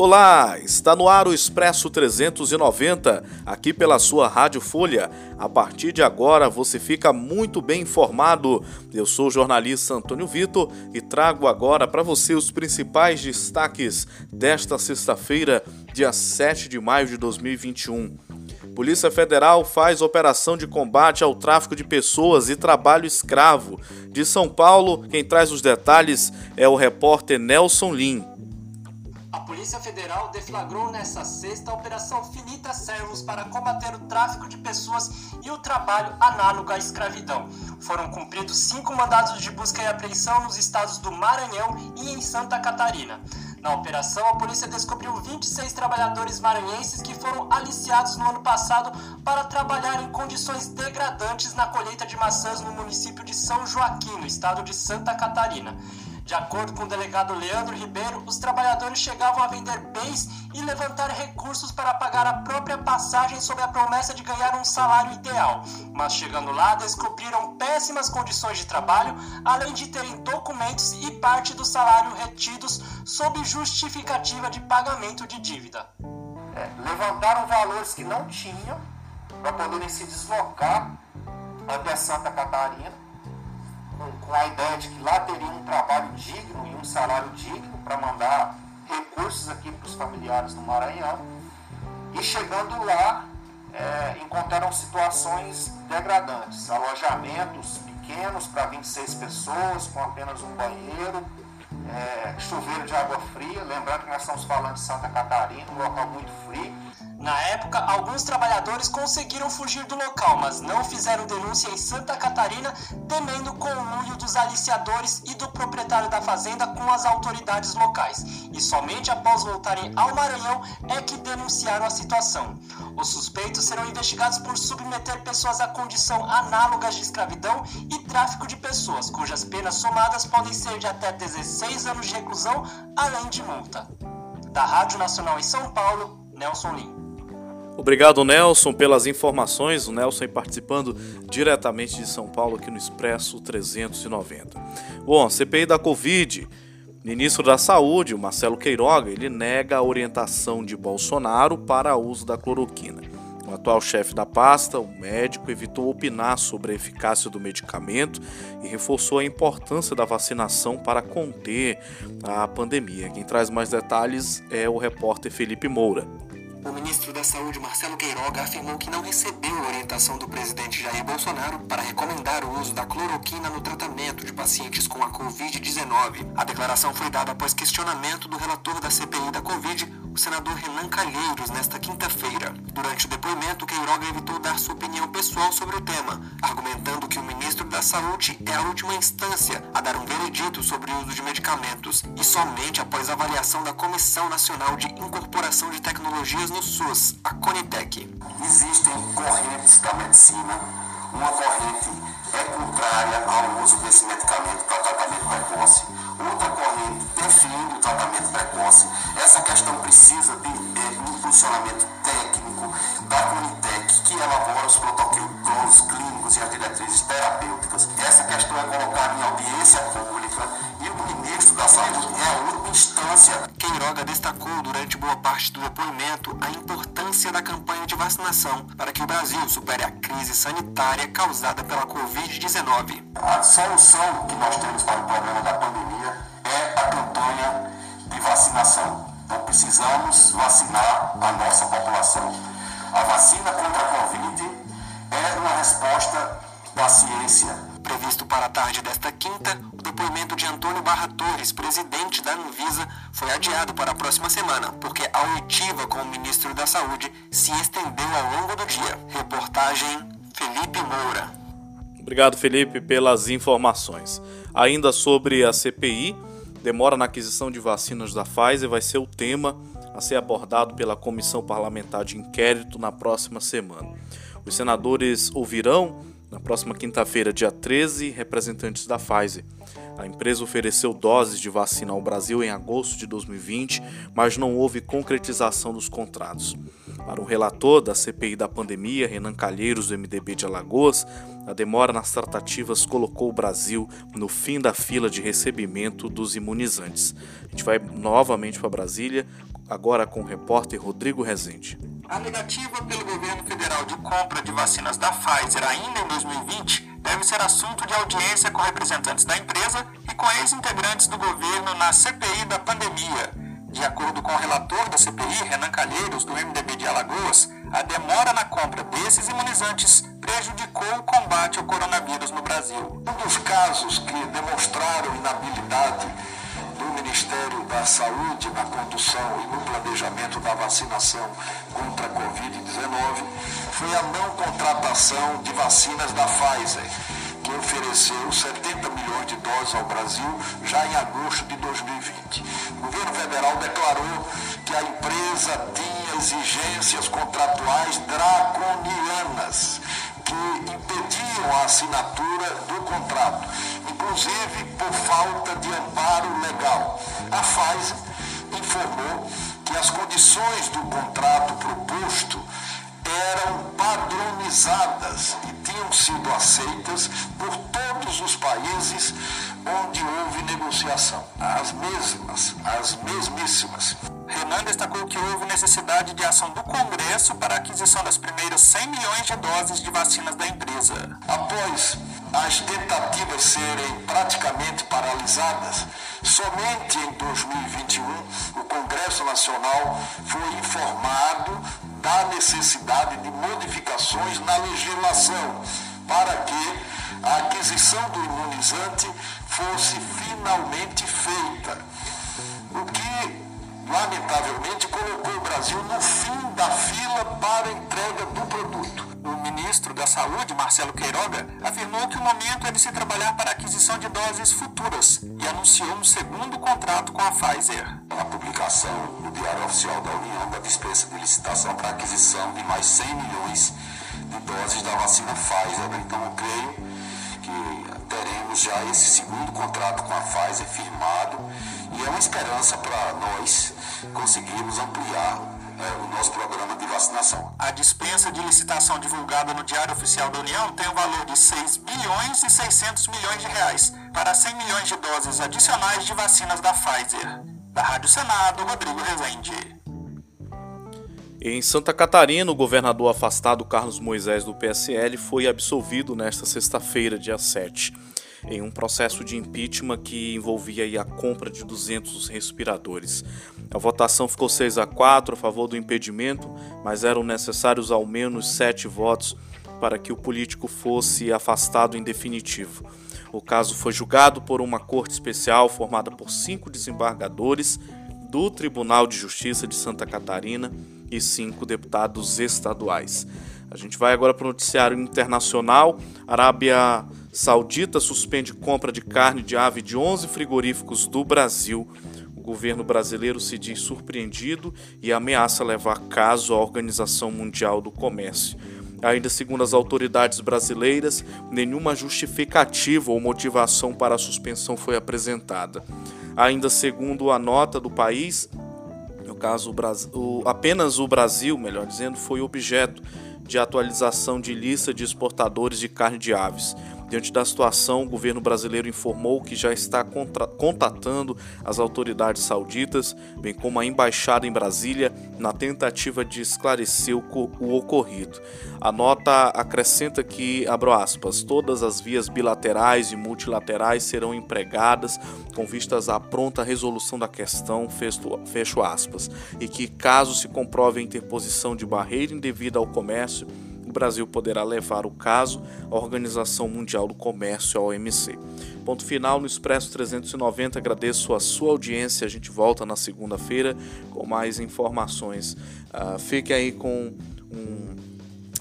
Olá, está no ar o Expresso 390, aqui pela sua Rádio Folha. A partir de agora você fica muito bem informado. Eu sou o jornalista Antônio Vitor e trago agora para você os principais destaques desta sexta-feira, dia 7 de maio de 2021. Polícia Federal faz operação de combate ao tráfico de pessoas e trabalho escravo. De São Paulo, quem traz os detalhes é o repórter Nelson Lim. Polícia Federal deflagrou nesta sexta a Operação Finita Servos para combater o tráfico de pessoas e o trabalho análogo à escravidão. Foram cumpridos cinco mandados de busca e apreensão nos estados do Maranhão e em Santa Catarina. Na operação, a polícia descobriu 26 trabalhadores maranhenses que foram aliciados no ano passado para trabalhar em condições degradantes na colheita de maçãs no município de São Joaquim, no estado de Santa Catarina. De acordo com o delegado Leandro Ribeiro, os trabalhadores chegavam a vender bens e levantar recursos para pagar a própria passagem sob a promessa de ganhar um salário ideal. Mas chegando lá, descobriram péssimas condições de trabalho, além de terem documentos e parte do salário retidos sob justificativa de pagamento de dívida. É, levantaram valores que não tinham para poderem se deslocar até Santa Catarina com, com a ideia de que lá teria salário digno para mandar recursos aqui para os familiares no Maranhão. E chegando lá, é, encontraram situações degradantes, alojamentos pequenos para 26 pessoas, com apenas um banheiro, é, chuveiro de água fria. Lembrando que nós estamos falando de Santa Catarina, um local muito frio na época, alguns trabalhadores conseguiram fugir do local, mas não fizeram denúncia em Santa Catarina, temendo o conluio dos aliciadores e do proprietário da fazenda com as autoridades locais. E somente após voltarem ao Maranhão é que denunciaram a situação. Os suspeitos serão investigados por submeter pessoas a condição análogas de escravidão e tráfico de pessoas, cujas penas somadas podem ser de até 16 anos de reclusão, além de multa. Da Rádio Nacional em São Paulo, Nelson Lim. Obrigado, Nelson, pelas informações. O Nelson participando diretamente de São Paulo aqui no Expresso 390. Bom, CPI da Covid. Ministro da Saúde, Marcelo Queiroga, ele nega a orientação de Bolsonaro para o uso da cloroquina. O atual chefe da pasta, o médico, evitou opinar sobre a eficácia do medicamento e reforçou a importância da vacinação para conter a pandemia. Quem traz mais detalhes é o repórter Felipe Moura. O ministro da Saúde, Marcelo Queiroga, afirmou que não recebeu orientação do presidente Jair Bolsonaro para recomendar o uso da cloroquina no tratamento de pacientes com a Covid-19. A declaração foi dada após questionamento do relator da CPI da Covid, senador Renan Calheiros, nesta quinta-feira. Durante o depoimento, Queiroga evitou dar sua opinião pessoal sobre o tema, argumentando que o ministro da Saúde é a última instância a dar um veredito sobre o uso de medicamentos e somente após avaliação da Comissão Nacional de Incorporação de Tecnologias no no SUS, a Conitec. Existem correntes da medicina. Uma corrente é contrária ao uso desse medicamento para tratamento precoce. Precoce. Essa questão precisa de, de um funcionamento técnico da Conitec, que elabora os protocolos clínicos e as diretrizes terapêuticas. Essa questão é colocada em audiência pública e o ministro da Saúde é a última instância. Queiroga destacou durante boa parte do depoimento a importância da campanha de vacinação para que o Brasil supere a crise sanitária causada pela Covid-19. A solução que nós temos para o problema da pandemia de vacinação. Então precisamos vacinar a nossa população. A vacina contra a Covid é uma resposta da ciência Previsto para a tarde desta quinta, o depoimento de Antônio Barra Torres, presidente da Anvisa, foi adiado para a próxima semana, porque a oitiva com o ministro da Saúde se estendeu ao longo do dia. Reportagem Felipe Moura. Obrigado, Felipe, pelas informações. Ainda sobre a CPI, demora na aquisição de vacinas da Pfizer vai ser o tema a ser abordado pela Comissão Parlamentar de Inquérito na próxima semana. Os senadores ouvirão na próxima quinta-feira, dia 13, representantes da Pfizer. A empresa ofereceu doses de vacina ao Brasil em agosto de 2020, mas não houve concretização dos contratos. Para o relator da CPI da pandemia, Renan Calheiros, do MDB de Alagoas, a demora nas tratativas colocou o Brasil no fim da fila de recebimento dos imunizantes. A gente vai novamente para Brasília agora com o repórter Rodrigo Rezende. A negativa pelo governo federal de compra de vacinas da Pfizer ainda em 2020 deve ser assunto de audiência com representantes da empresa e com ex-integrantes do governo na CPI da pandemia. De acordo com o relator da CPI, Renan Calheiros, do MDB de Alagoas, a demora na compra desses imunizantes prejudicou o combate ao coronavírus no Brasil. Um dos casos que demonstraram inabilidade do Ministério Saúde na condução e no planejamento da vacinação contra a Covid-19 foi a não contratação de vacinas da Pfizer, que ofereceu 70 milhões de doses ao Brasil já em agosto de 2020. O governo federal declarou que a empresa tinha exigências contratuais draconianas que impediam a assinatura do contrato, inclusive por falta de amparo legal. A Pfizer informou que as condições do contrato proposto eram padronizadas e tinham sido aceitas por todos os países onde houve negociação. As mesmas, as mesmíssimas. Renan destacou que houve necessidade de ação do Congresso para a aquisição das primeiras 100 milhões de doses de vacinas da empresa. Após as tentativas serem praticamente paralisadas, somente em 2021 o Congresso Nacional foi informado da necessidade de modificações na legislação para que a aquisição do imunizante fosse finalmente feita. Lamentavelmente, colocou o Brasil no fim da fila para a entrega do produto. O ministro da Saúde, Marcelo Queiroga, afirmou que o momento é de se trabalhar para a aquisição de doses futuras e anunciou um segundo contrato com a Pfizer. A publicação no Diário Oficial da União da dispensa de licitação para a aquisição de mais 100 milhões de doses da vacina Pfizer. Então, eu creio que teremos já esse segundo contrato com a Pfizer firmado e é uma esperança para nós conseguirmos ampliar é, o nosso programa de vacinação. A dispensa de licitação divulgada no Diário Oficial da União tem o um valor de 6 bilhões e 600 milhões de reais para 100 milhões de doses adicionais de vacinas da Pfizer. Da Rádio Senado, Rodrigo Rezende. Em Santa Catarina, o governador afastado Carlos Moisés do PSL foi absolvido nesta sexta-feira, dia 7 em um processo de impeachment que envolvia a compra de 200 respiradores. A votação ficou 6 a 4 a favor do impedimento, mas eram necessários ao menos sete votos para que o político fosse afastado em definitivo. O caso foi julgado por uma corte especial formada por cinco desembargadores do Tribunal de Justiça de Santa Catarina e cinco deputados estaduais. A gente vai agora para o noticiário internacional. Arábia Saudita suspende compra de carne de ave de 11 frigoríficos do Brasil. O governo brasileiro se diz surpreendido e ameaça levar caso à Organização Mundial do Comércio. Ainda segundo as autoridades brasileiras, nenhuma justificativa ou motivação para a suspensão foi apresentada. Ainda segundo a nota do país, no caso o, apenas o Brasil, melhor dizendo, foi objeto de atualização de lista de exportadores de carne de aves. Diante da situação, o governo brasileiro informou que já está contatando as autoridades sauditas, bem como a embaixada em Brasília, na tentativa de esclarecer o, o ocorrido. A nota acrescenta que, abro aspas, todas as vias bilaterais e multilaterais serão empregadas com vistas à pronta resolução da questão, fecho, fecho aspas, e que, caso se comprove a interposição de barreira indevida ao comércio, o Brasil poderá levar o caso à Organização Mundial do Comércio, a OMC. Ponto final no Expresso 390. Agradeço a sua audiência. A gente volta na segunda-feira com mais informações. Uh, fique aí com um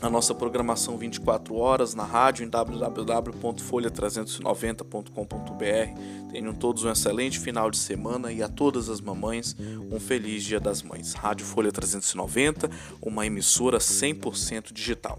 a nossa programação 24 horas na rádio em www.folha390.com.br. Tenham todos um excelente final de semana e a todas as mamães um feliz Dia das Mães. Rádio Folha 390, uma emissora 100% digital.